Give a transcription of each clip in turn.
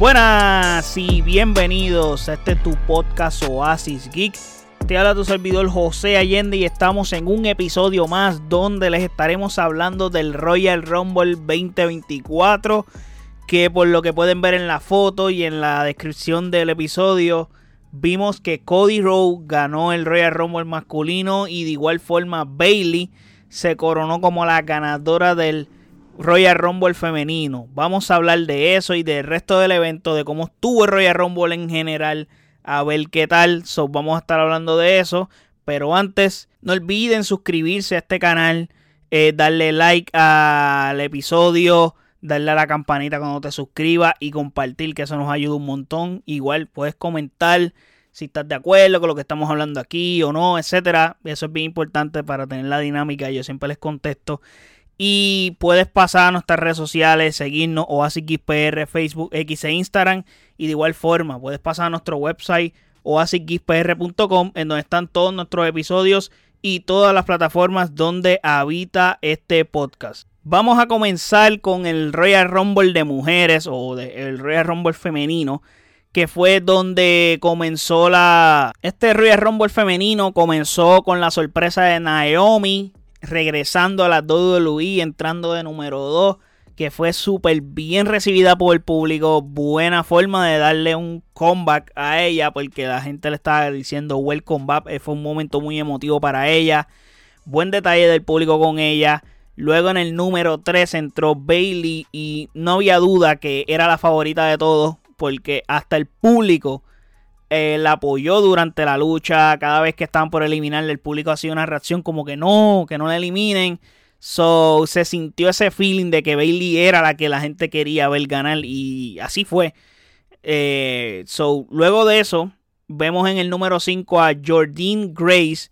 Buenas y bienvenidos a este tu podcast Oasis Geek. Te habla tu servidor José Allende y estamos en un episodio más donde les estaremos hablando del Royal Rumble 2024 que por lo que pueden ver en la foto y en la descripción del episodio vimos que Cody Rowe ganó el Royal Rumble masculino y de igual forma Bailey se coronó como la ganadora del Royal Rumble femenino. Vamos a hablar de eso y del resto del evento, de cómo estuvo Royal Rumble en general, a ver qué tal. So, vamos a estar hablando de eso. Pero antes, no olviden suscribirse a este canal, eh, darle like al episodio, darle a la campanita cuando te suscribas y compartir, que eso nos ayuda un montón. Igual puedes comentar si estás de acuerdo con lo que estamos hablando aquí o no, etcétera. Eso es bien importante para tener la dinámica. Yo siempre les contesto. Y puedes pasar a nuestras redes sociales, seguirnos OasisXPR, Facebook, X e Instagram. Y de igual forma, puedes pasar a nuestro website oasisxpr.com en donde están todos nuestros episodios y todas las plataformas donde habita este podcast. Vamos a comenzar con el Royal Rumble de mujeres o el Royal Rumble femenino que fue donde comenzó la... Este Royal Rumble femenino comenzó con la sorpresa de Naomi regresando a la WWE, entrando de número 2, que fue súper bien recibida por el público, buena forma de darle un comeback a ella, porque la gente le estaba diciendo welcome back, eh, fue un momento muy emotivo para ella, buen detalle del público con ella. Luego en el número 3 entró Bailey y no había duda que era la favorita de todos porque hasta el público eh, la apoyó durante la lucha. Cada vez que estaban por eliminarle, el público hacía una reacción como que no, que no la eliminen. So, se sintió ese feeling de que Bailey era la que la gente quería ver ganar y así fue. Eh, so, luego de eso, vemos en el número 5 a Jordine Grace,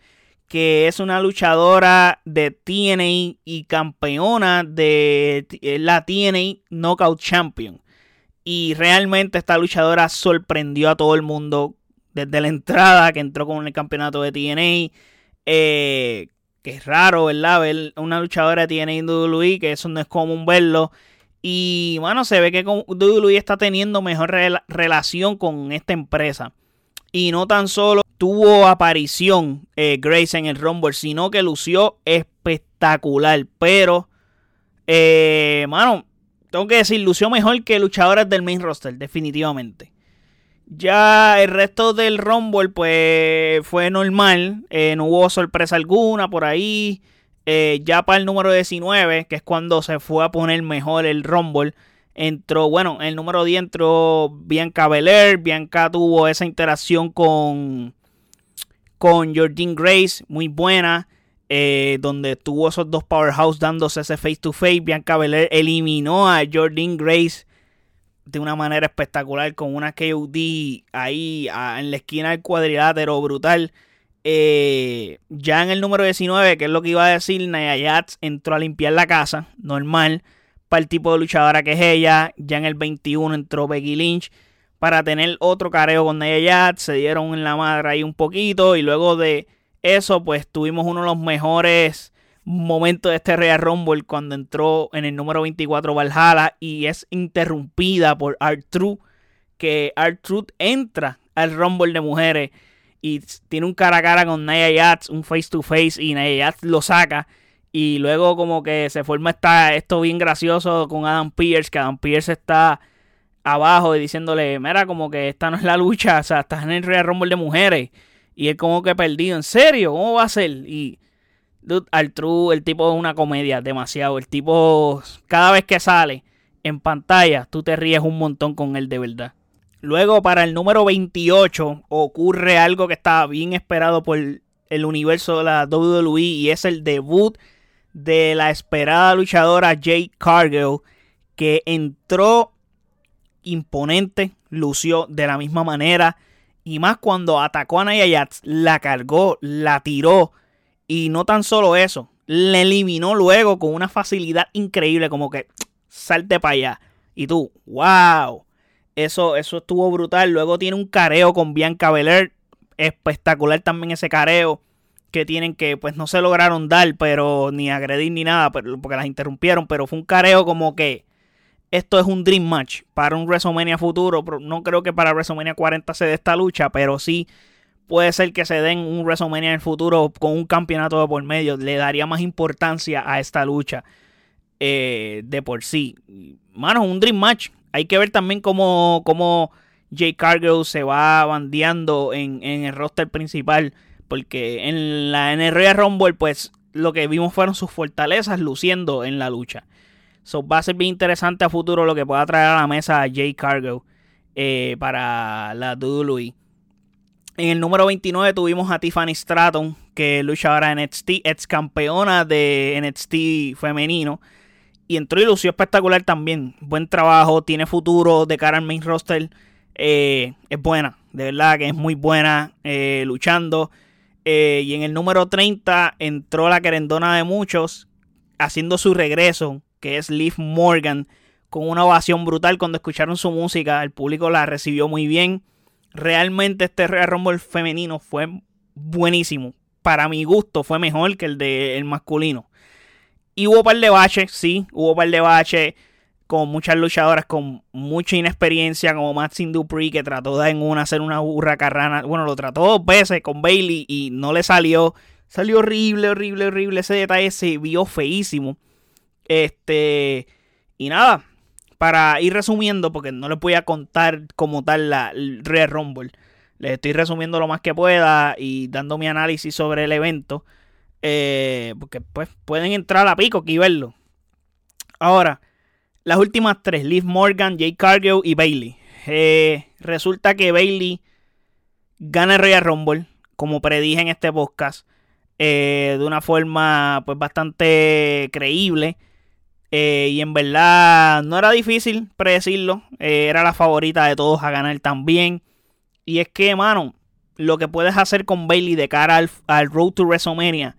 que es una luchadora de TNA y campeona de la TNA Knockout Champion. Y realmente esta luchadora sorprendió a todo el mundo desde la entrada que entró con el campeonato de TNA. Eh, que es raro, ¿verdad? Ver una luchadora de TNA en WWE, que eso no es común verlo. Y bueno, se ve que WWE está teniendo mejor relación con esta empresa. Y no tan solo tuvo aparición eh, Grace en el Rumble, sino que lució espectacular. Pero, eh, mano, tengo que decir, lució mejor que luchadoras del main roster, definitivamente. Ya el resto del Rumble, pues fue normal. Eh, no hubo sorpresa alguna por ahí. Eh, ya para el número 19, que es cuando se fue a poner mejor el Rumble, entró, bueno, el número 10 entró Bianca Belair. Bianca tuvo esa interacción con, con Jordine Grace, muy buena. Eh, donde tuvo esos dos powerhouse dándose ese face to face. Bianca Belair eliminó a Jordan Grace de una manera espectacular con una KOD ahí en la esquina del cuadrilátero brutal. Eh, ya en el número 19, que es lo que iba a decir, Naya Jax entró a limpiar la casa, normal, para el tipo de luchadora que es ella. Ya en el 21 entró Becky Lynch para tener otro careo con Naya Jax. Se dieron en la madre ahí un poquito y luego de eso, pues tuvimos uno de los mejores momentos de este Real Rumble cuando entró en el número 24 Valhalla y es interrumpida por R-Truth, que R-Truth entra al Rumble de mujeres y tiene un cara a cara con Nia Jax, un face to face y Nia Jax lo saca y luego como que se forma esta, esto bien gracioso con Adam Pierce, que Adam Pierce está abajo y diciéndole, mira, como que esta no es la lucha, o sea, estás en el Real Rumble de mujeres. Y él como que perdido. ¿En serio? ¿Cómo va a ser? Y al true, el tipo es una comedia, demasiado. El tipo, cada vez que sale en pantalla, tú te ríes un montón con él de verdad. Luego, para el número 28, ocurre algo que estaba bien esperado por el universo de la WWE y es el debut de la esperada luchadora Jade Cargill, que entró imponente, lució de la misma manera y más cuando atacó a Nia Jax, la cargó, la tiró. Y no tan solo eso, le eliminó luego con una facilidad increíble, como que salte para allá. Y tú, wow. Eso, eso estuvo brutal. Luego tiene un careo con Bianca Belair. Espectacular también ese careo que tienen que pues no se lograron dar, pero ni agredir ni nada, porque las interrumpieron, pero fue un careo como que esto es un Dream Match para un WrestleMania futuro. No creo que para WrestleMania 40 se dé esta lucha, pero sí puede ser que se den un WrestleMania en el futuro con un campeonato de por medio. Le daría más importancia a esta lucha eh, de por sí. Mano, un Dream Match. Hay que ver también cómo, cómo Jay Cargill se va bandeando en, el roster principal. Porque en la NRA Rumble, pues lo que vimos fueron sus fortalezas luciendo en la lucha. So, va a ser bien interesante a futuro lo que pueda traer a la mesa Jay Cargill eh, para la WWE. En el número 29 tuvimos a Tiffany Stratton, que lucha ahora en NXT, ex campeona de NXT femenino. Y entró y lució espectacular también. Buen trabajo, tiene futuro de cara al main roster. Eh, es buena, de verdad que es muy buena eh, luchando. Y en el número 30 entró la querendona de muchos, haciendo su regreso, que es Liv Morgan, con una ovación brutal cuando escucharon su música. El público la recibió muy bien. Realmente este Real Rumble femenino fue buenísimo. Para mi gusto fue mejor que el del masculino. Y hubo par de baches, sí, hubo par de baches con muchas luchadoras con mucha inexperiencia, como Maxine Dupree, que trató de en una hacer una burra carrana. Bueno, lo trató dos veces con Bailey y no le salió. Salió horrible, horrible, horrible. Ese detalle se vio feísimo. Este. Y nada. Para ir resumiendo, porque no les voy a contar como tal la Red Rumble. Les estoy resumiendo lo más que pueda y dando mi análisis sobre el evento. Eh, porque pues pueden entrar a pico y verlo. Ahora, las últimas tres, Liv Morgan, Jay Cargill y Bailey. Eh, resulta que Bailey gana el Royal Rumble, como predije en este podcast, eh, de una forma pues bastante creíble. Y en verdad no era difícil predecirlo. era la favorita de todos a ganar también. Y es que, mano, lo que puedes hacer con Bailey de cara al, Road to WrestleMania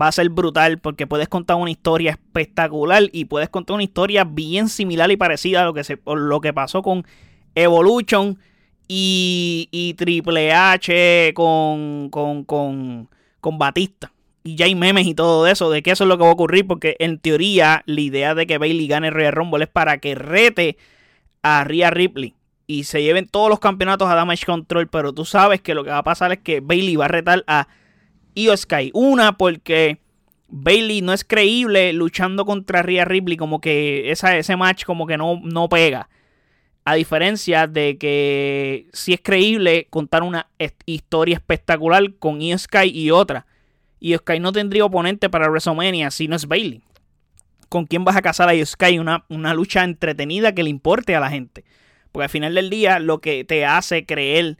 va a ser brutal porque puedes contar una historia espectacular y puedes contar una historia bien similar y parecida a lo que, se, lo que pasó con Evolution y, Triple H con, con, con, con Batista. Y ya hay memes y todo eso de que eso es lo que va a ocurrir porque en teoría la idea de que Bailey gane el Royal Rumble es para que rete a Rhea Ripley y se lleven todos los campeonatos a Damage Control, pero tú sabes que lo que va a pasar es que Bailey va a retar a Io Sky. Una, porque Bailey no es creíble luchando contra Rhea Ripley, como que esa, ese match como que no, no pega. A diferencia de que si es creíble contar una historia espectacular con Io Sky y otra. Io Sky no tendría oponente para WrestleMania si no es Bailey. ¿Con quién vas a casar a Sky? Una, una lucha entretenida que le importe a la gente. Porque al final del día lo que te hace creer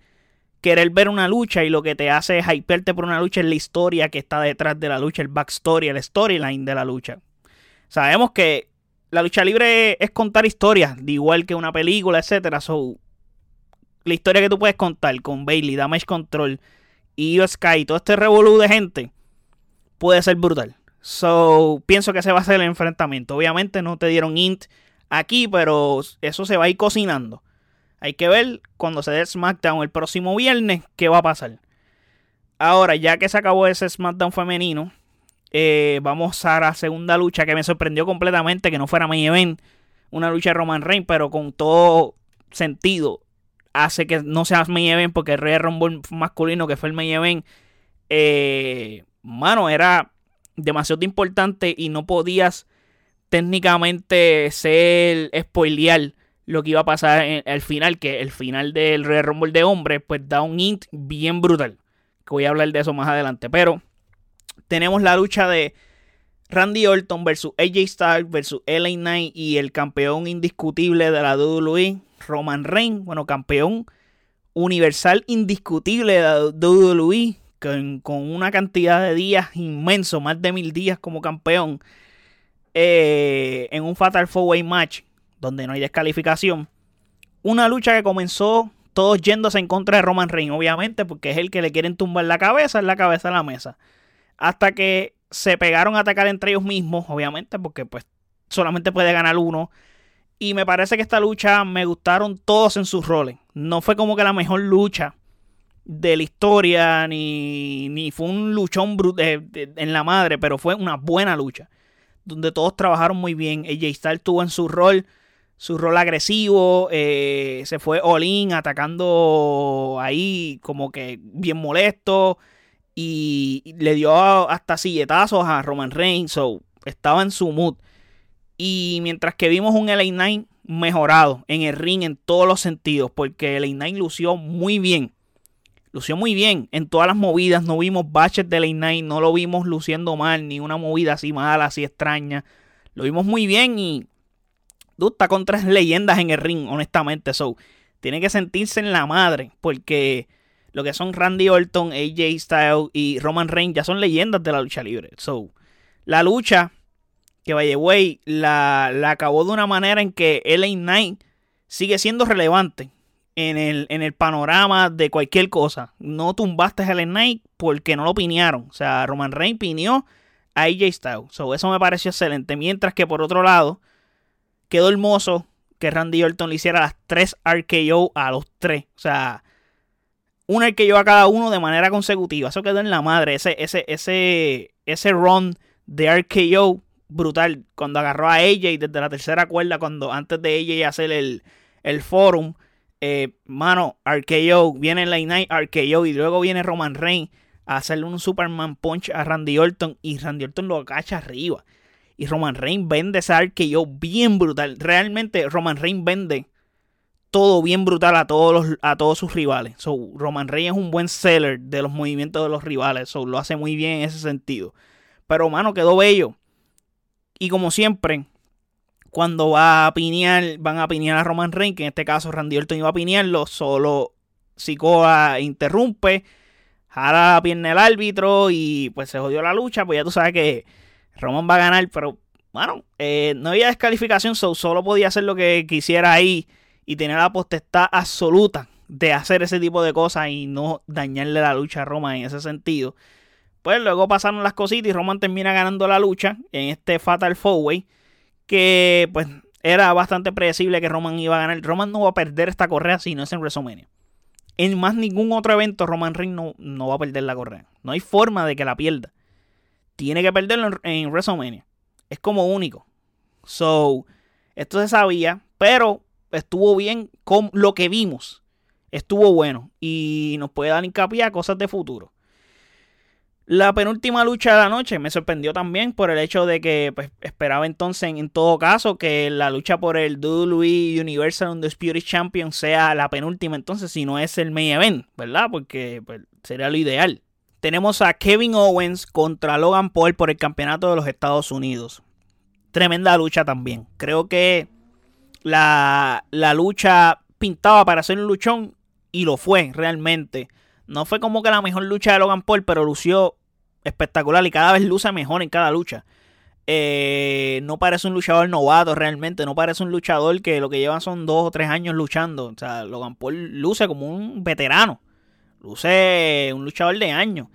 querer ver una lucha y lo que te hace es hyperte por una lucha es la historia que está detrás de la lucha, el backstory, el storyline de la lucha. Sabemos que la lucha libre es contar historias, de igual que una película, etcétera. So, la historia que tú puedes contar con Bailey, Damage Control y Sky, todo este revolú de gente, puede ser brutal. So, pienso que ese va a ser el enfrentamiento. Obviamente no te dieron int aquí, pero eso se va a ir cocinando. Hay que ver cuando se dé SmackDown el próximo viernes qué va a pasar. Ahora, ya que se acabó ese SmackDown femenino, eh, vamos a la segunda lucha que me sorprendió completamente que no fuera main event. Una lucha de Roman Reigns, pero con todo sentido. Hace que no sea main event porque el Rey Rumble masculino que fue el main event. Eh, mano, era demasiado importante y no podías técnicamente ser spoilear lo que iba a pasar al final, que el final del Royal Rumble de hombres, pues da un int bien brutal. Que voy a hablar de eso más adelante. Pero tenemos la lucha de Randy Orton versus AJ Styles versus LA Knight y el campeón indiscutible de la WWE, Roman Reigns. Bueno, campeón universal indiscutible de la WWE. Con, una cantidad de días inmenso, más de mil días como campeón. Eh, en un Fatal Four Way match donde no hay descalificación. Una lucha que comenzó todos yéndose en contra de Roman Reigns, obviamente, porque es el que le quieren tumbar la cabeza, en la cabeza de la mesa. Hasta que se pegaron a atacar entre ellos mismos, obviamente, porque pues solamente puede ganar uno. Y me parece que esta lucha me gustaron todos en sus roles. No fue como que la mejor lucha de la historia, ni, ni fue un luchón en la madre, pero fue una buena lucha. Donde todos trabajaron muy bien. AJ Styles tuvo en su rol su rol agresivo, eh, se fue all-in atacando ahí como que bien molesto y le dio hasta silletazos a Roman Reigns, so estaba en su mood. Y mientras que vimos un LA Knight mejorado en el ring en todos los sentidos, porque LA Knight lució muy bien. Lució muy bien en todas las movidas. No vimos baches de LA Knight, no lo vimos luciendo mal, ni una movida así mala, así extraña. Lo vimos muy bien y. Dude, está con tres leyendas en el ring, honestamente. So, tiene que sentirse en la madre, porque lo que son Randy Orton, AJ Styles y Roman Reigns ya son leyendas de la lucha libre. So, la lucha que vaya Way la, la, acabó de una manera en que LA Knight sigue siendo relevante en el, en el panorama de cualquier cosa. No tumbaste a LA Knight porque no lo pinearon. O sea, Roman Reigns pineó a AJ Styles. So, eso me pareció excelente. Mientras que por otro lado, quedó hermoso que Randy Orton le hiciera las tres RKO a los tres. O sea, un RKO a cada uno de manera consecutiva. Eso quedó en la madre. Ese, ese, ese, ese run de RKO brutal. Cuando agarró a AJ desde la tercera cuerda, cuando antes de AJ hacer el, el forum. Eh, mano, RKO, viene la Night RKO y luego viene Roman Reigns a hacerle un Superman Punch a Randy Orton y Randy Orton lo agacha arriba. Y Roman Reigns vende ese RKO bien brutal. Realmente Roman Reigns vende todo bien brutal a todos, los, a todos sus rivales. So, Roman Reigns es un buen seller de los movimientos de los rivales. So, lo hace muy bien en ese sentido. Pero, mano, quedó bello. Y como siempre, cuando va a pinear, van a pinear a Roman Reigns, que en este caso Randy Orton iba a pinearlo, solo Sikoa interrumpe, jala la el árbitro y pues se jodió la lucha, pues ya tú sabes que Roman va a ganar, pero bueno, eh, no había descalificación, solo podía hacer lo que quisiera ahí y tener la potestad absoluta de hacer ese tipo de cosas y no dañarle la lucha a Roman en ese sentido. Pues luego pasaron las cositas y Roman termina ganando la lucha en este Fatal Four Way. Que pues era bastante predecible que Roman iba a ganar. Roman no va a perder esta correa si no es en WrestleMania. En más ningún otro evento Roman Reigns no, no va a perder la correa. No hay forma de que la pierda. Tiene que perderlo en, en WrestleMania. Es como único. So, esto se sabía, pero estuvo bien con lo que vimos. Estuvo bueno y nos puede dar hincapié a cosas de futuro. La penúltima lucha de la noche me sorprendió también por el hecho de que pues, esperaba entonces en, todo caso que la lucha por el WWE Universal Undisputed Champion sea la penúltima entonces si no es el main event, ¿verdad? Porque pues, sería lo ideal. Tenemos a Kevin Owens contra Logan Paul por el campeonato de los Estados Unidos. Tremenda lucha también. Creo que la, la lucha pintaba para ser un luchón y lo fue realmente. No fue como que la mejor lucha de Logan Paul, pero lució espectacular y cada vez luce mejor en cada lucha. Eh, no parece un luchador novato realmente, no parece un luchador que lo que lleva son dos o tres años luchando. O sea, Logan Paul luce como un veterano, luce un luchador de años.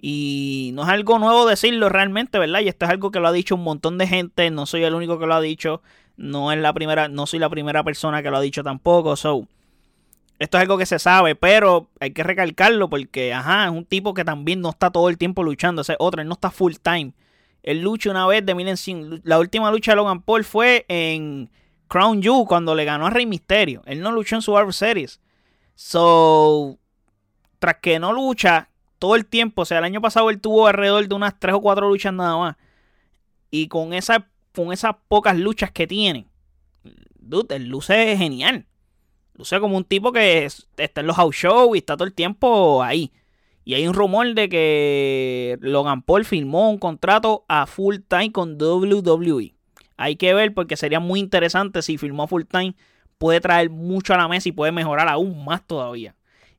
Y no es algo nuevo decirlo realmente, ¿verdad? Y esto es algo que lo ha dicho un montón de gente, no soy el único que lo ha dicho, no es la primera, no soy la primera persona que lo ha dicho tampoco. So, esto es algo que se sabe, pero hay que recalcarlo porque, ajá, es un tipo que también no está todo el tiempo luchando. O otro, él no está full time. Él lucha una vez de miren La última lucha de Logan Paul fue en Crown Jewel cuando le ganó a Rey Misterio. Él no luchó en Survivor Series. So, tras que no lucha todo el tiempo, o sea, el año pasado él tuvo alrededor de unas 3 o 4 luchas nada más. Y con, esa, con esas pocas luchas que tiene, dude, el luce genial. Luce como un tipo que está en los house shows y está todo el tiempo ahí. Y hay un rumor de que Logan Paul firmó un contrato a full time con WWE. Hay que ver porque sería muy interesante si firmó full time. Puede traer mucho a la mesa y puede mejorar aún más todavía.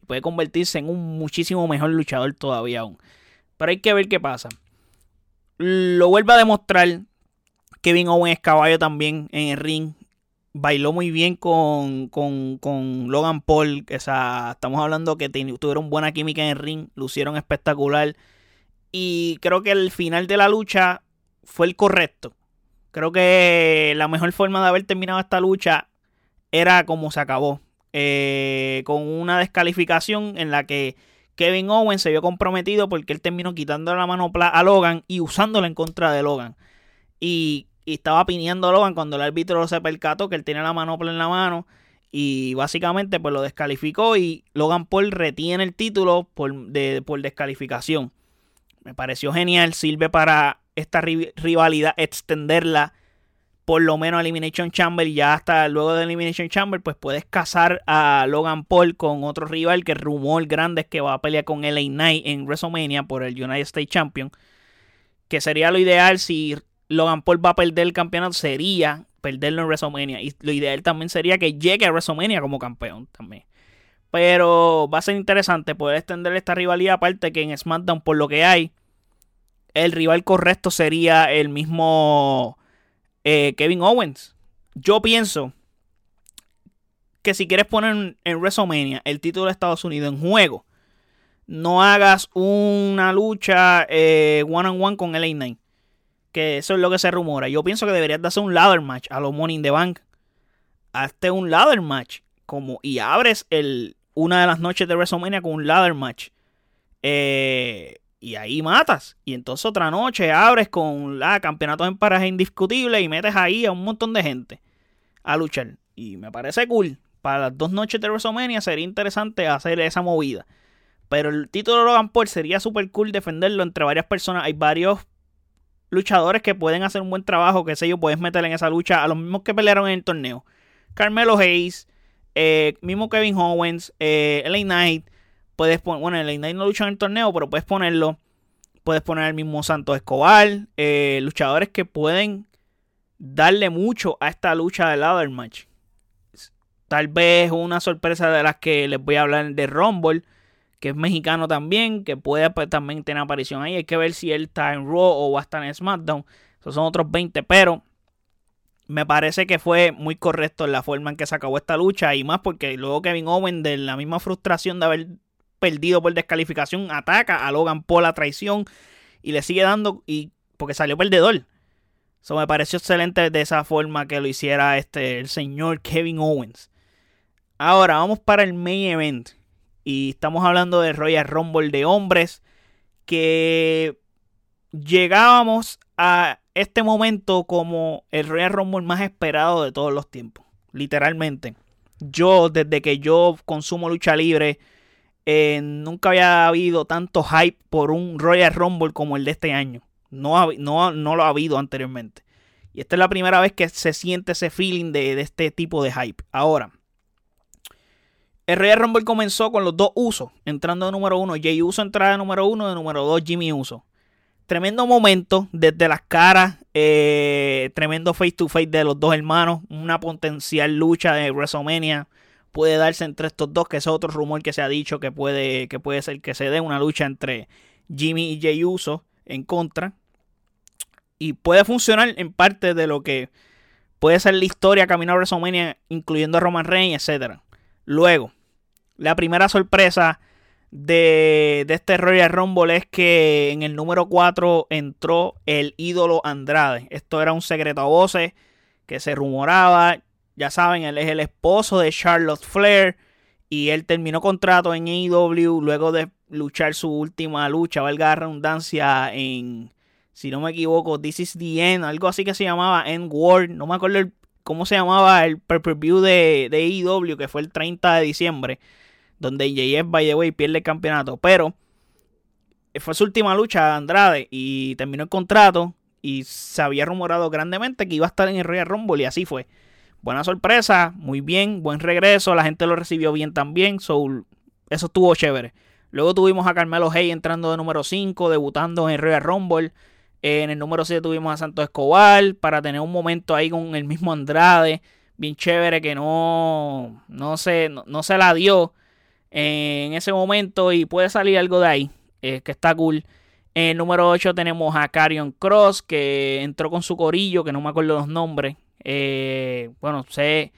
Puede convertirse en un muchísimo mejor luchador todavía aún. Pero hay que ver qué pasa. Lo vuelve a demostrar. Kevin Owens caballo también en el ring bailó muy bien con, con, Logan Paul. O sea, estamos hablando que tuvieron buena química en el ring, lucieron espectacular. Y creo que el final de la lucha fue el correcto. Creo que la mejor forma de haber terminado esta lucha era como se acabó. Eh, con una descalificación en la que Kevin Owens se vio comprometido porque él terminó quitando la mano a Logan y usándola en contra de Logan. Y y estaba pineando Logan cuando el árbitro se percató que él tiene la manopla en la mano y básicamente pues lo descalificó y Logan Paul retiene el título por, por descalificación. Me pareció genial, sirve para esta rivalidad extenderla por lo menos a Elimination Chamber y ya hasta luego de Elimination Chamber pues puedes casar a Logan Paul con otro rival que rumor grande es que va a pelear con LA Knight en WrestleMania por el United States Champion que sería lo ideal si Logan Paul va a perder el campeonato sería perderlo en WrestleMania. Y lo ideal también sería que llegue a WrestleMania como campeón también. Pero va a ser interesante poder extender esta rivalidad. Aparte que en SmackDown, por lo que hay, el rival correcto sería el mismo eh, Kevin Owens. Yo pienso que si quieres poner en WrestleMania el título de Estados Unidos en juego, no hagas una lucha eh, one on one con LA Knight que eso es lo que se rumora. Yo pienso que deberías de hacer un ladder match a los Money the Bank. Hazte un ladder match. Como, y abres el, una de las noches de WrestleMania con un ladder match. Eh, y ahí matas. Y entonces otra noche abres con la campeonato en paraje indiscutible y metes ahí a un montón de gente a luchar. Y me parece cool. Para las dos noches de WrestleMania sería interesante hacer esa movida. Pero el título de Logan Paul sería súper cool defenderlo entre varias personas. Hay varios luchadores que pueden hacer un buen trabajo, que sé yo, puedes meter en esa lucha a los mismos que pelearon en el torneo. Carmelo Hayes, eh, mismo Kevin Owens, eh, LA Knight, puedes poner, bueno, LA Knight no lucha en el torneo, pero puedes ponerlo, puedes poner el mismo Santos Escobar, eh, luchadores que pueden darle mucho a esta lucha de ladder match. Tal vez una sorpresa de las que les voy a hablar de Rumble que es mexicano también, que puede pues, también tener aparición ahí. Hay que ver si él está en Raw o va a estar en SmackDown. Esos son otros 20, pero me parece que fue muy correcto en la forma en que se acabó esta lucha y más porque luego Kevin Owen de la misma frustración de haber perdido por descalificación ataca a Logan por la traición y le sigue dando y porque salió perdedor. Eso me pareció excelente de esa forma que lo hiciera este el señor Kevin Owens. Ahora vamos para el main event. Y estamos hablando de Royal Rumble de hombres. Que llegábamos a este momento como el Royal Rumble más esperado de todos los tiempos. Literalmente. Yo, desde que yo consumo lucha libre, eh, nunca había habido tanto hype por un Royal Rumble como el de este año. No, no, no lo ha habido anteriormente. Y esta es la primera vez que se siente ese feeling de, de este tipo de hype. Ahora, el Royal Rumble comenzó con los dos usos, entrando de número uno. Jay Uso entrada de número uno, de número dos Jimmy Uso. Tremendo momento desde las caras, eh, tremendo face to face de los dos hermanos, una potencial lucha de WrestleMania puede darse entre estos dos, que es otro rumor que se ha dicho que puede, que puede ser que se dé una lucha entre Jimmy y Jay Uso en contra. Y puede funcionar en parte de lo que puede ser la historia camino a WrestleMania, incluyendo a Roman Reigns, etc. Luego, la primera sorpresa de, este Royal Rumble es que en el número 4 entró el ídolo Andrade. Esto era un secreto a voces que se rumoraba. Ya saben, él es el esposo de Charlotte Flair. Y él terminó contrato en AEW luego de luchar su última lucha, valga la redundancia, en, si no me equivoco, This is the End, algo así que se llamaba End World. No me acuerdo cómo se llamaba el pay-per-view de, de AEW, que fue el 30 de diciembre donde JF, by the way, pierde el campeonato. Pero fue su última lucha Andrade y terminó el contrato y se había rumorado grandemente que iba a estar en el Royal Rumble y así fue. Buena sorpresa, muy bien, buen regreso, la gente lo recibió bien también, so, eso estuvo chévere. Luego tuvimos a Carmelo Hay entrando de número 5, debutando en el Royal Rumble. En el número 7 tuvimos a Santos Escobar para tener un momento ahí con el mismo Andrade, bien chévere que no, no, se, no se la dio en ese momento y puede salir algo de ahí, eh, que está cool. En el número 8 tenemos a Carion Cross, que entró con su corillo, que no me acuerdo los nombres. Eh, bueno, sé,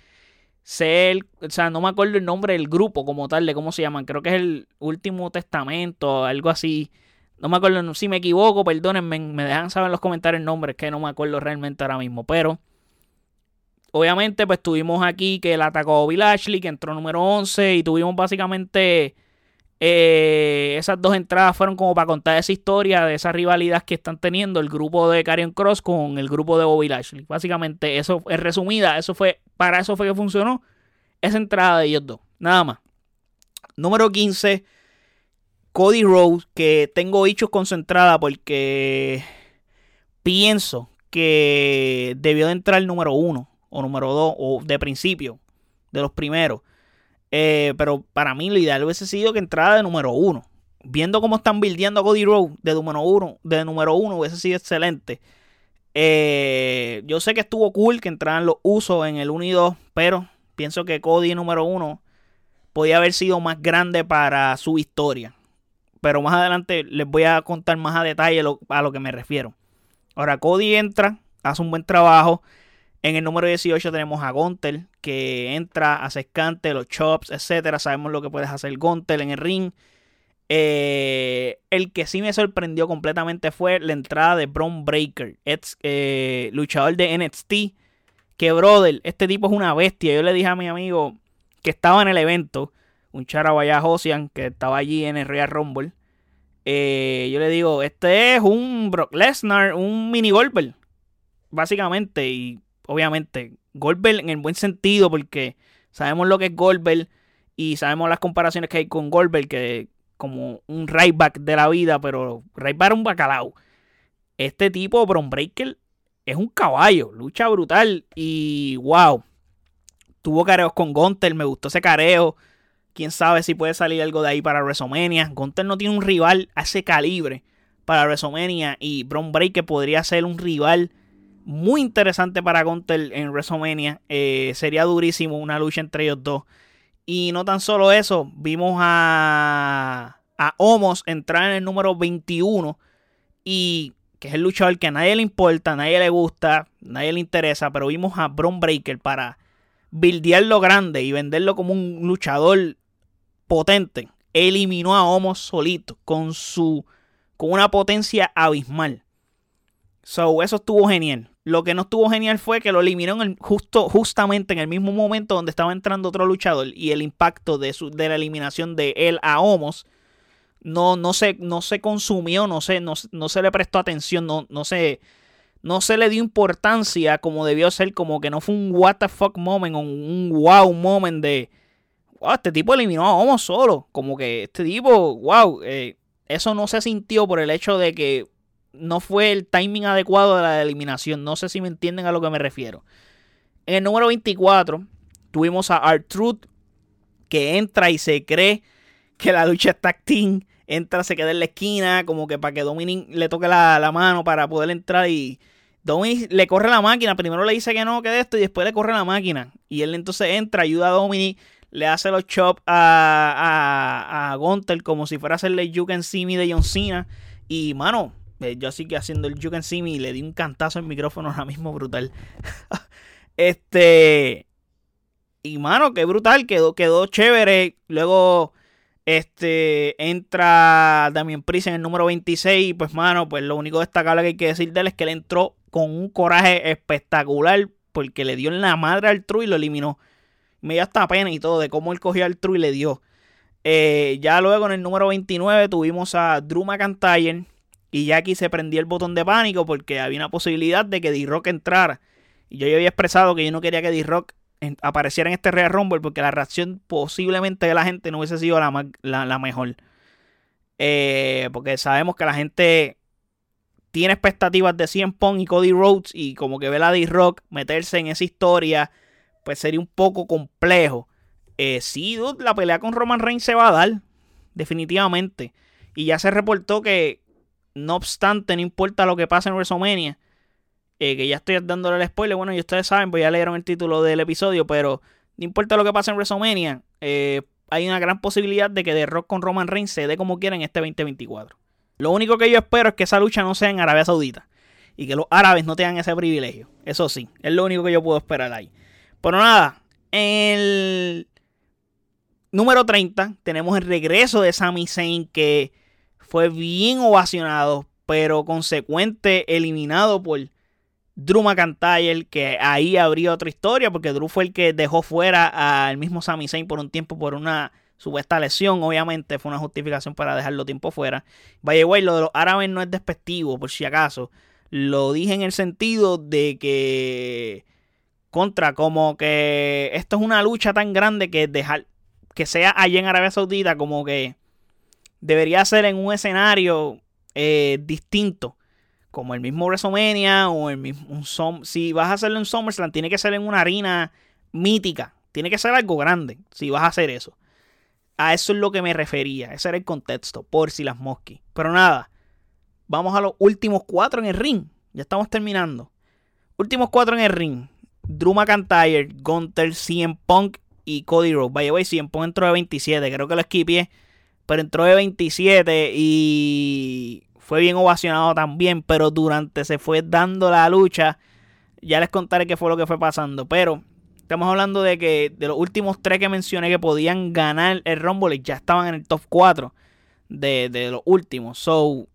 sé el, o sea, no me acuerdo el nombre del grupo como tal, de cómo se llaman. Creo que es el Último Testamento, algo así. No me acuerdo, si me equivoco, perdónenme, me dejan saber en los comentarios el nombre, es que no me acuerdo realmente ahora mismo. Pero Obviamente, pues tuvimos aquí que él atacó a Bill Ashley, que entró número 11, y tuvimos básicamente Eh, esas dos entradas fueron como para contar esa historia de esa rivalidad que están teniendo el grupo de Karrion Cross con el grupo de Bobby Lashley. Básicamente, eso es resumida, eso fue, para eso fue que funcionó esa entrada de ellos dos. Nada más. Número 15, Cody Rhodes, que tengo dichos concentrada porque pienso que debió de entrar el número 1 o número 2 o de principio, de los primeros. Eh, pero para mí lo ideal hubiese sido que entrara de número uno. Viendo cómo están buildeando a Cody Rhodes de número uno, de número uno hubiese sido excelente. Eh, yo sé que estuvo cool que entraran los usos en el 1 y 2, pero pienso que Cody número uno podía haber sido más grande para su historia. Pero más adelante les voy a contar más a detalle a lo que me refiero. Ahora Cody entra, hace un buen trabajo. En el número 18 tenemos a Gontel, que entra, hace escante, los chops, etcétera. Sabemos lo que puedes hacer Gontel en el ring. Eh, el que sí me sorprendió completamente fue la entrada de Braun Breaker, ex, eh, luchador de NXT. Que, brother, este tipo es una bestia. Yo le dije a mi amigo que estaba en el evento, un Charavaya Josian, que estaba allí en el Real Rumble. Eh, yo le digo, este es un Brock Lesnar, un mini Goldberg, básicamente. Y obviamente, Goldberg en el buen sentido, porque sabemos lo que es Goldberg y sabemos las comparaciones que hay con Goldberg, que como un right back de la vida, pero right back era un bacalao. Este tipo, Bron Breaker, es un caballo, lucha brutal y wow. Tuvo careos con Gunter, me gustó ese careo. Quién sabe si puede salir algo de ahí para WrestleMania. Gunter no tiene un rival a ese calibre para WrestleMania y Bron Breaker podría ser un rival muy interesante para Gunter en WrestleMania. Eh, sería durísimo una lucha entre ellos dos. Y no tan solo eso, vimos a, a Homos entrar en el número 21 y que es el luchador que a nadie le importa, a nadie le gusta, a nadie le interesa, pero vimos a Bron Breaker para buildearlo grande y venderlo como un luchador potente. Eliminó a Homos solito con su con una potencia abismal. So, eso estuvo genial. Lo que no estuvo genial fue que lo eliminaron justo, justamente en el mismo momento donde estaba entrando otro luchador y el impacto de, su, de la eliminación de él a Homos no, no, se, no se consumió, no se, no, se le prestó atención, no, no, se, no se le dio importancia como debió ser, como que no fue un what the fuck moment o un wow moment de, wow, este tipo eliminó a Homos solo, como que este tipo, wow, eh, eso no se sintió por el hecho de que no fue el timing adecuado de la eliminación. No sé si me entienden a lo que me refiero. En el número 24 tuvimos a R-Truth que entra y se cree que la lucha está team. Entra, se queda en la esquina, como que para que Dominic le toque la, mano para poder entrar y Dominic le corre la máquina. Primero le dice que no, que de esto y después le corre la máquina. Y él entonces entra, ayuda a Dominic, le hace los chops a, a, a Gunter como si fuera a hacerle You Can See Me de John Cena. Y mano, eh, yo así que haciendo el You Can See Me le di un cantazo al micrófono ahora mismo brutal. este. Y mano, qué brutal, quedó, quedó chévere. Luego, este, entra Damien Priest en el número 26. Y pues, mano, pues lo único destacable que hay que decir de él es que él entró con un coraje espectacular. Porque le dio en la madre al True y lo eliminó. Me dio hasta pena y todo de cómo él cogió al True y le dio. Eh, ya luego en el número 29 tuvimos a Drew McIntyre y aquí se prendió el botón de pánico porque había una posibilidad de que D-Rock entrara. Y yo ya había expresado que yo no quería que D-Rock apareciera en este Real Rumble porque la reacción posiblemente de la gente no hubiese sido la, mejor. Eh, porque sabemos que la gente tiene expectativas de 100 Pong y Cody Rhodes y como que ve a D-Rock meterse en esa historia, pues sería un poco complejo. Eh, sí, la pelea con Roman Reigns se va a dar, definitivamente. Y ya se reportó que, no obstante, no importa lo que pase en WrestleMania, eh, que ya estoy dándole el spoiler, bueno, y ustedes saben, pues ya leyeron el título del episodio, pero no importa lo que pase en WrestleMania, eh, hay una gran posibilidad de que The Rock con Roman Reigns se dé como quiera en este 2024. Lo único que yo espero es que esa lucha no sea en Arabia Saudita y que los árabes no tengan ese privilegio. Eso sí, es lo único que yo puedo esperar ahí. Pero nada, el número 30 tenemos el regreso de Sami Zayn que fue bien ovacionado, pero consecuente eliminado por Drew McIntyre, que ahí habría otra historia, porque Drew fue el que dejó fuera al mismo Sami Zayn por un tiempo por una supuesta lesión, obviamente fue una justificación para dejarlo tiempo fuera. Vaya, güey, lo de los árabes no es despectivo, por si acaso. Lo dije en el sentido de que contra como que esto es una lucha tan grande que dejar que sea allí en Arabia Saudita como que debería ser en un escenario eh, distinto como el mismo WrestleMania o el mismo un si vas a hacerlo en SummerSlam tiene que ser en una harina mítica, tiene que ser algo grande si vas a hacer eso. A eso es lo que me refería, ese era el contexto, por si las mosquis. Pero nada, vamos a los últimos cuatro en el ring, ya estamos terminando. Últimos cuatro en el ring. Drew McIntyre, Gunther, CM Punk y Cody Rhodes. Vaya, way, CM Punk entró de 27, creo que lo esquipié, pero entró de 27 y fue bien ovacionado también, pero durante se fue dando la lucha, ya les contaré qué fue lo que fue pasando, pero estamos hablando de que de los últimos tres que mencioné que podían ganar el Rumble ya estaban en el top 4 de, los últimos, so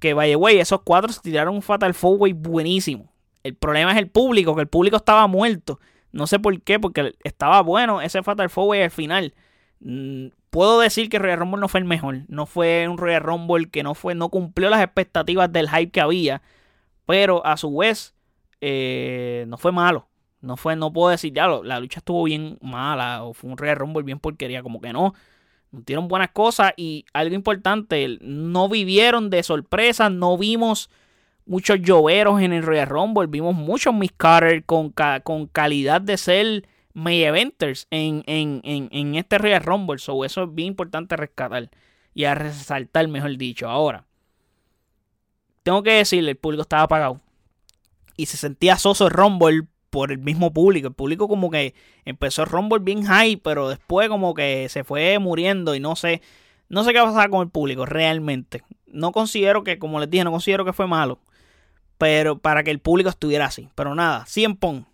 que vaya güey, esos cuatro se tiraron un Fatal Four buenísimo. El problema es el público, que el público estaba muerto. No sé por qué, porque estaba bueno ese Fatal Four al final. Mm, puedo decir que Royal Rumble no fue el mejor. No fue un Royal Rumble que no fue, no cumplió las expectativas del hype que había. Pero a su vez, eh, no fue malo. No fue, no puedo decir, ya, la lucha estuvo bien mala. O fue un Royal Rumble bien porquería. Como que no. Dieron buenas cosas. Y algo importante, no vivieron de sorpresa. No vimos muchos lloveros en el Royal Rumble. Vimos muchos Miss Carter con, con calidad de ser May Eventers en, en, este Royal Rumble. So, eso es bien importante rescatar y a resaltar, mejor dicho. Ahora, tengo que decirle, el público estaba apagado. Y se sentía soso el Rumble por el mismo público. El público como que empezó Rumble bien high, pero después como que se fue muriendo y no sé, no sé qué pasar con el público realmente. No considero que, como les dije, no considero que fue malo. Pero para que el público estuviera así. Pero nada, 100 pon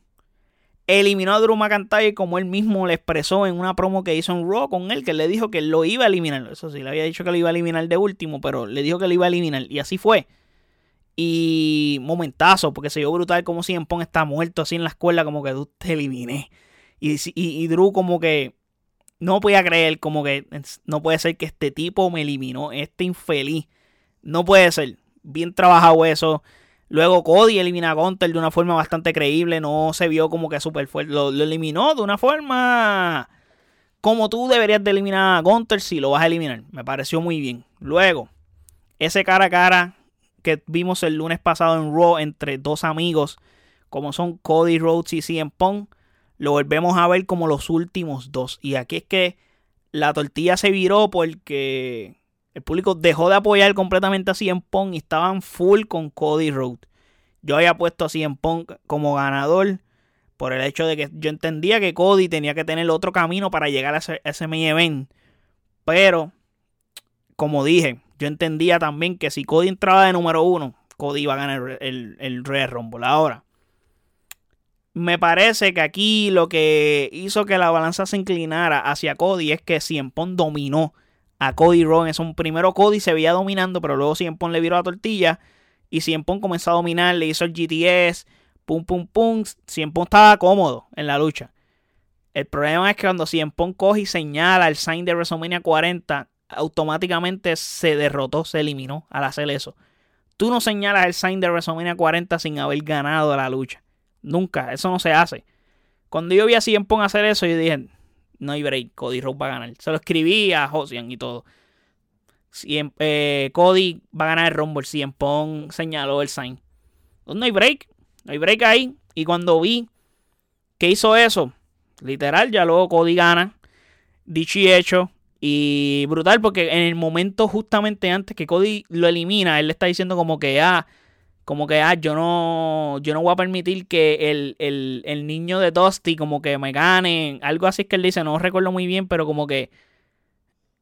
eliminó a Drew McIntyre como él mismo le expresó en una promo que hizo en Raw con él, que le dijo que lo iba a eliminar. Eso sí, le había dicho que lo iba a eliminar de último, pero le dijo que lo iba a eliminar. Y así fue. Y momentazo, porque se vio brutal como si Pong está muerto así en la escuela, como que tú te eliminé. Y, y, Drew como que no podía creer, como que no puede ser que este tipo me eliminó, este infeliz. No puede ser. Bien trabajado eso. Luego Cody elimina a Gunter de una forma bastante creíble. No se vio como que súper fuerte. Lo, eliminó de una forma como tú deberías de eliminar a Gunter si lo vas a eliminar. Me pareció muy bien. Luego, ese cara a cara que vimos el lunes pasado en Raw entre dos amigos como son Cody Rhodes y CM Punk, lo volvemos a ver como los últimos dos. Y aquí es que la tortilla se viró porque el público dejó de apoyar completamente a CM Punk y estaban full con Cody Rhodes. Yo había puesto a CM Punk como ganador por el hecho de que yo entendía que Cody tenía que tener otro camino para llegar a ese, main event. Pero, como dije, yo entendía también que si Cody entraba de número uno, Cody iba a ganar el, el, Royal Rumble. Ahora, me parece que aquí lo que hizo que la balanza se inclinara hacia Cody es que CM Punk dominó a Cody Rhodes. un primero Cody se veía dominando, pero luego Cien le viró la tortilla. Y Cien comenzó a dominar, le hizo el GTS, pum, pum, pum. Cien estaba cómodo en la lucha. El problema es que cuando Cien coge y señala el sign de WrestleMania 40, automáticamente se derrotó, se eliminó al hacer eso. Tú no señalas el sign de WrestleMania 40 sin haber ganado la lucha. Nunca, eso no se hace. Cuando yo vi a Cien hacer eso, yo dije, no hay break, Cody Rhodes va a ganar. Se lo escribí a Josian y todo. Eh, Cody va a ganar el Rumble. Cien Pong señaló el sign. no hay break. No hay break ahí. Y cuando vi que hizo eso, literal, ya luego Cody gana. Dicho y hecho. Y brutal porque en el momento justamente antes que Cody lo elimina, él le está diciendo como que, ah, como que, ah, yo no, yo no voy a permitir que el, niño de Dusty como que me gane. Algo así que él dice, no recuerdo muy bien, pero como que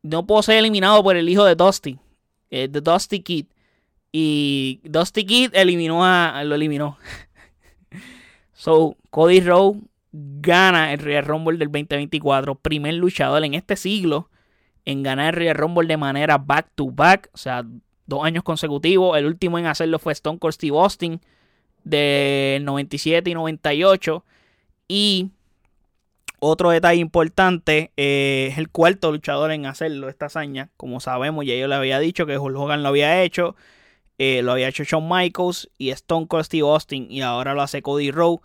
no puedo ser eliminado por el hijo de Dusty, eh, de Dusty Kid. Y Dusty Kid eliminó a, lo eliminó. so, Cody Rowe gana el Royal Rumble del 2024, primer luchador en este siglo en ganar el Royal Rumble de manera back to back, o sea, dos años consecutivos. El último en hacerlo fue Stone Cold Steve Austin del 97 y 98. Y Otro detalle importante eh, es el cuarto luchador en hacerlo, esta hazaña. Como sabemos, ya yo le había dicho que Hulk Hogan lo había hecho. Eh, lo había hecho Shawn Michaels y Stone Cold Steve Austin. Y ahora lo hace Cody Rhodes.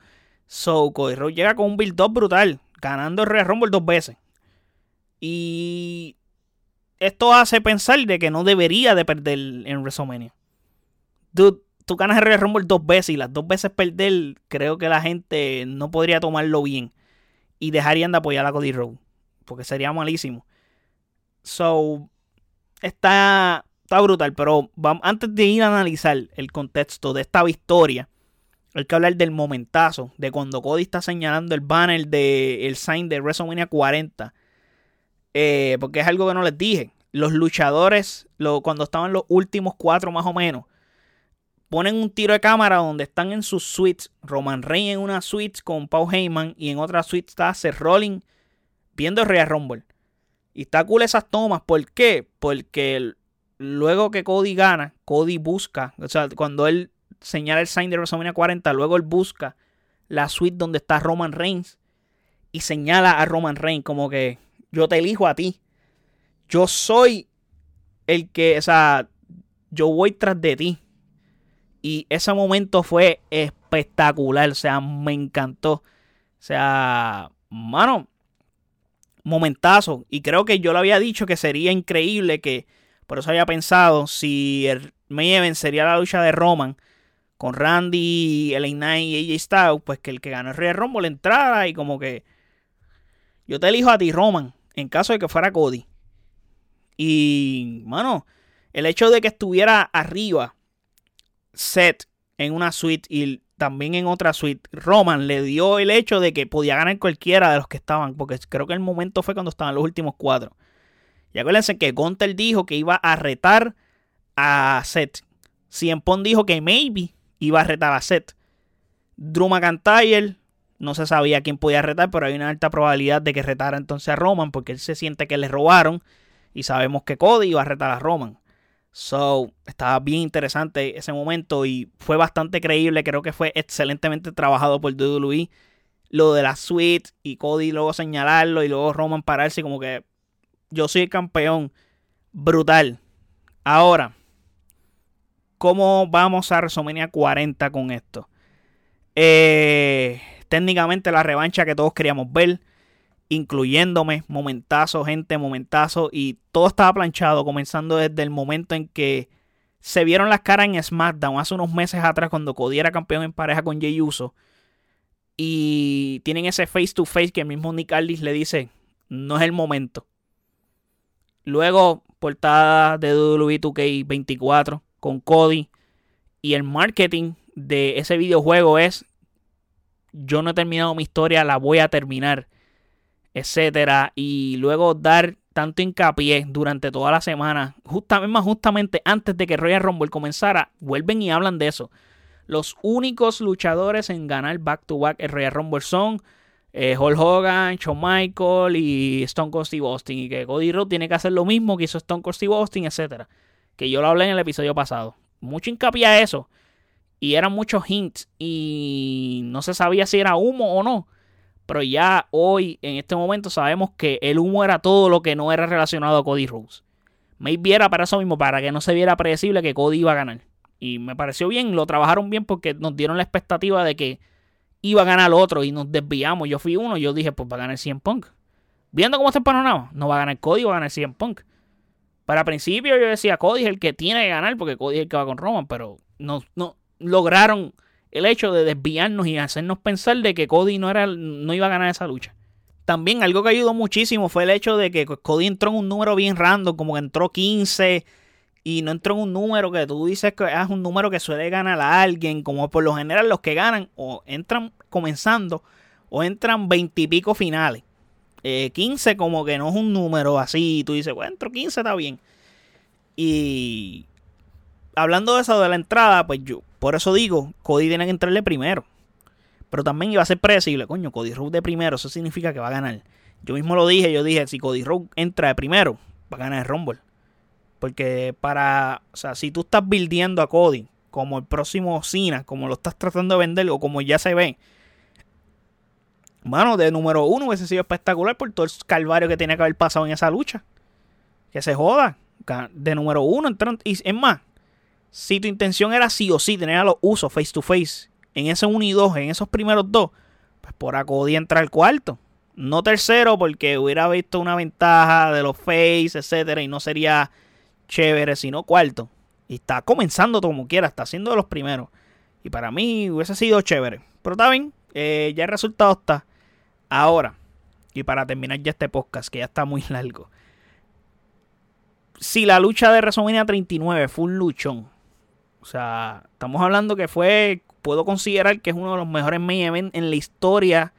So, Cody Rhodes llega con un build-up brutal. Ganando el Royal Rumble dos veces. Y esto hace pensar de que no debería de perder en WrestleMania. Dude, tú ganas el Royal Rumble dos veces y las dos veces perder, creo que la gente no podría tomarlo bien. Y dejarían de apoyar a Cody Rhodes. Porque sería malísimo. So, está, está brutal. Pero vamos, antes de ir a analizar el contexto de esta victoria, hay que hablar del momentazo. De cuando Cody está señalando el banner del el sign de WrestleMania 40 eh, porque es algo que no les dije. Los luchadores, cuando estaban los últimos cuatro más o menos, ponen un tiro de cámara donde están en sus suites. Roman Reigns en una suite con Paul Heyman y en otra suite está Seth Rollins viendo Real Rumble. Y está cool esas tomas. ¿Por qué? Porque luego que Cody gana, Cody busca, o sea, cuando él señala el sign de WrestleMania 40, luego él busca la suite donde está Roman Reigns y señala a Roman Reigns como que yo te elijo a ti. Yo soy el que, o sea, yo voy tras de ti. Y ese momento fue espectacular, o sea, me encantó. O sea, mano, momentazo. Y creo que yo lo había dicho que sería increíble que, por eso había pensado, si el Main sería la lucha de Roman con Randy, el Knight y AJ Styles, pues que el que ganó el Rey Rumble entrara y como que yo te elijo a ti, Roman en caso de que fuera Cody. Y, mano, el hecho de que estuviera arriba Seth en una suite y también en otra suite, Roman le dio el hecho de que podía ganar cualquiera de los que estaban, porque creo que el momento fue cuando estaban los últimos cuatro. Y acuérdense que Gunther dijo que iba a retar a Seth. Cien dijo que maybe iba a retar a Seth. Drew McIntyre no se sabía quién podía retar, pero hay una alta probabilidad de que retara entonces a Roman porque él se siente que le robaron y sabemos que Cody iba a retar a Roman. So, estaba bien interesante ese momento y fue bastante creíble. Creo que fue excelentemente trabajado por WWE. Lo de la suite y Cody luego señalarlo y luego Roman pararse como que yo soy el campeón. Brutal. Ahora, ¿cómo vamos a WrestleMania 40 con esto? Eh, técnicamente la revancha que todos queríamos ver, incluyéndome, momentazo, gente, momentazo, y todo estaba planchado, comenzando desde el momento en que se vieron las caras en SmackDown hace unos meses atrás cuando Cody era campeón en pareja con Jey Uso. Y tienen ese face to face que el mismo Nick Aldis le dice, no es el momento. Luego, portada de WWE 2K24 con Cody. Y el marketing de ese videojuego es yo no he terminado mi historia, la voy a terminar, etcétera, y luego dar tanto hincapié durante toda la semana, justamente, antes de que Royal Rumble comenzara, vuelven y hablan de eso. Los únicos luchadores en ganar back to back el Royal Rumble son eh, Hulk Hogan, Shawn Michael y Stone Cold Steve Austin. Y que Cody Rhodes tiene que hacer lo mismo que hizo Stone Cold Steve Austin, etcétera. Que yo lo hablé en el episodio pasado. Mucho hincapié a eso y eran muchos hints y no se sabía si era humo o no. Pero ya hoy, en este momento, sabemos que el humo era todo lo que no era relacionado a Cody Rhodes. Maybe era para eso mismo, para que no se viera predecible que Cody iba a ganar. Y me pareció bien, lo trabajaron bien porque nos dieron la expectativa de que iba a ganar otro y nos desviamos. Yo fui uno, yo dije, pues va a ganar 100 Punk. Viendo cómo está el panorama, no va a ganar Cody, va a ganar 100 Punk. Para principio yo decía, Cody es el que tiene que ganar porque Cody es el que va con Roman, pero no, no, lograron el hecho de desviarnos y hacernos pensar de que Cody no, era, no iba a ganar esa lucha. También algo que ayudó muchísimo fue el hecho de que Cody entró en un número bien random, como que entró 15 y no entró en un número que tú dices que es un número que suele ganar a alguien, como por lo general los que ganan o entran comenzando o entran 20 y pico finales. 15 eh, como que no es un número así, tú dices, bueno, entro 15 está bien. Y hablando de eso de la entrada, pues yo, por eso digo, Cody tiene que entrarle primero. Pero también iba a ser predecible, coño, Cody Rhodes de primero, eso significa que va a ganar. Yo mismo lo dije, yo dije, si Cody Rhodes entra de primero, va a ganar el Rumble. Porque para, o sea, si tú estás buildiendo a Cody como el próximo Cena, como lo estás tratando de vender o como ya se ve, Mano, de número uno hubiese sido espectacular por todo el calvario que tenía que haber pasado en esa lucha. Que se joda. De número uno. Y es más, si tu intención era sí o sí tener a los usos face to face en ese 1 y 2, en esos primeros dos, pues por acodí entra al cuarto. No tercero, porque hubiera visto una ventaja de los face, etcétera, y no sería chévere, sino cuarto. Y está comenzando como quiera, está siendo de los primeros. Y para mí hubiese sido chévere. Pero está bien, eh, ya el resultado está. Ahora, y para terminar ya este podcast, que ya está muy largo. Si la lucha de WrestleMania 39 fue un luchón, o sea, estamos hablando que fue, puedo considerar que es uno de los mejores main events en la historia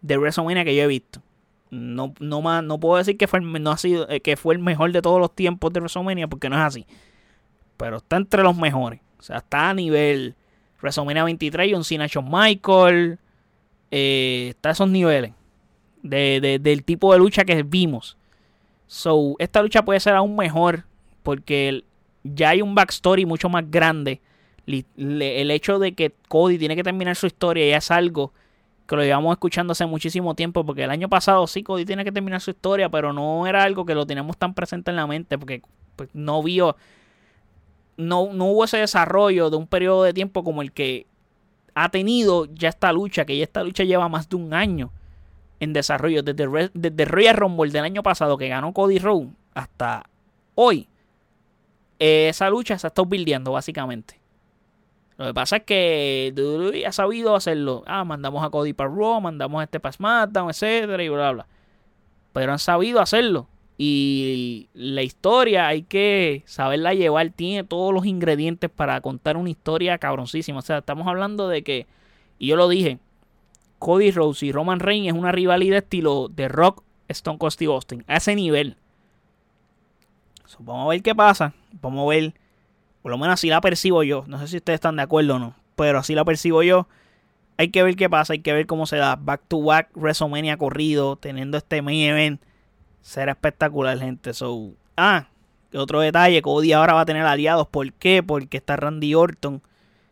de WrestleMania que yo he visto. No, no, más, no puedo decir que fue, no ha sido, eh, que fue el mejor de todos los tiempos de WrestleMania porque no es así. Pero está entre los mejores. O sea, está a nivel WrestleMania 23, John Cena, Shawn Michael. Eh, está a esos niveles de, del tipo de lucha que vimos. So, esta lucha puede ser aún mejor porque ya hay un backstory mucho más grande. El hecho de que Cody tiene que terminar su historia ya es algo que lo llevamos escuchando hace muchísimo tiempo, porque el año pasado sí Cody tiene que terminar su historia, pero no era algo que lo teníamos tan presente en la mente, porque pues, no vio, no, no hubo ese desarrollo de un periodo de tiempo como el que ha tenido ya esta lucha, que ya esta lucha lleva más de un año en desarrollo, desde, desde Royal Rumble del año pasado que ganó Cody Rhodes hasta hoy, esa lucha se ha estado básicamente. Lo que pasa es que WWE ha sabido hacerlo. Ah, mandamos a Cody para Raw, mandamos a este para SmackDown, etcétera, y bla, bla. Pero han sabido hacerlo. Y la historia hay que saberla llevar. Tiene todos los ingredientes para contar una historia cabroncísima. O sea, estamos hablando de que, y yo lo dije, Cody Rhodes y Roman Reigns es una rivalidad estilo de Rock, Stone Cold Steve Austin. A ese nivel. Vamos a ver qué pasa. Vamos a ver por lo menos así la percibo yo. No sé si ustedes están de acuerdo o no. Pero así la percibo yo. Hay que ver qué pasa. Hay que ver cómo se da. Back to back WrestleMania corrido. Teniendo este main event. Será espectacular, gente. So, ah, otro detalle. Cody ahora va a tener aliados. ¿Por qué? Porque está Randy Orton.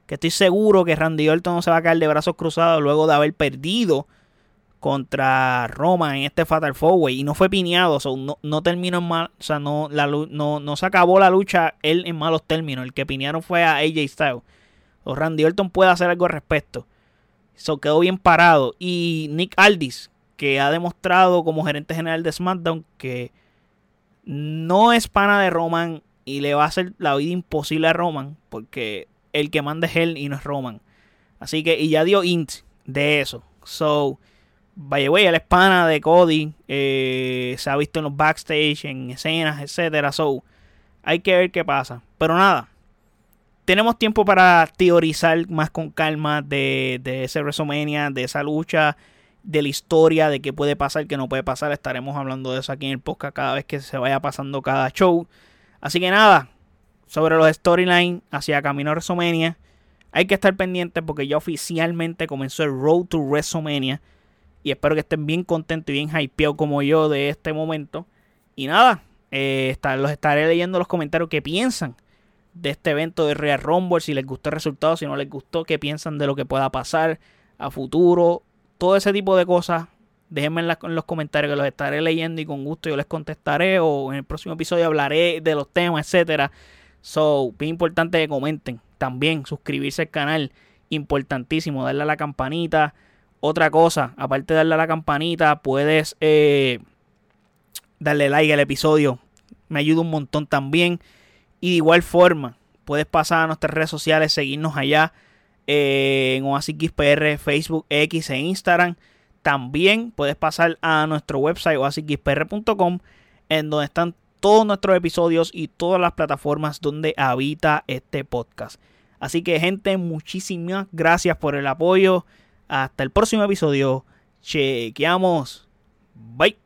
Que estoy seguro que Randy Orton no se va a caer de brazos cruzados luego de haber perdido contra Roma en este Fatal Four y no fue piñado, no, no, terminó en mal, o sea, no, la, no, no se acabó la lucha él en malos términos, el que piñaron fue a AJ Styles. O Randy Orton puede hacer algo al respecto. Eso quedó bien parado. Y Nick Aldis, que ha demostrado como gerente general de SmackDown que no es pana de Roman y le va a hacer la vida imposible a Roman porque el que manda es él y no es Roman. Así que, y ya dio int de eso. So, Vaya, güey, él es de Cody. Eh, se ha visto en los backstage, en escenas, etcétera. So, hay que ver qué pasa. Pero nada, tenemos tiempo para teorizar más con calma de, de ese WrestleMania, de esa lucha, de la historia, de qué puede pasar, qué no puede pasar. Estaremos hablando de eso aquí en el podcast cada vez que se vaya pasando cada show. Así que nada, sobre los storylines hacia camino a WrestleMania, hay que estar pendientes porque ya oficialmente comenzó el Road to WrestleMania. Y espero que estén bien contentos y bien hypeados como yo de este momento. Y nada, eh, los estaré leyendo los comentarios que piensan de este evento de Real Rumble. Si les gustó el resultado, si no les gustó, qué piensan de lo que pueda pasar a futuro. Todo ese tipo de cosas. Déjenme en, los comentarios que los estaré leyendo y con gusto yo les contestaré. O en el próximo episodio hablaré de los temas, etcétera. So, bien importante que comenten. También suscribirse al canal. Importantísimo. Darle a la campanita otra cosa, aparte de darle a la campanita, puedes eh, darle like al episodio. Me ayuda un montón también. Y de igual forma, puedes pasar a nuestras redes sociales, seguirnos allá eh, en OasisXPR, Facebook, X e Instagram. También puedes pasar a nuestro website oasisxpr.com en donde están todos nuestros episodios y todas las plataformas donde habita este podcast. Así que gente, muchísimas gracias por el apoyo. Hasta el próximo episodio. Chequeamos. Bye.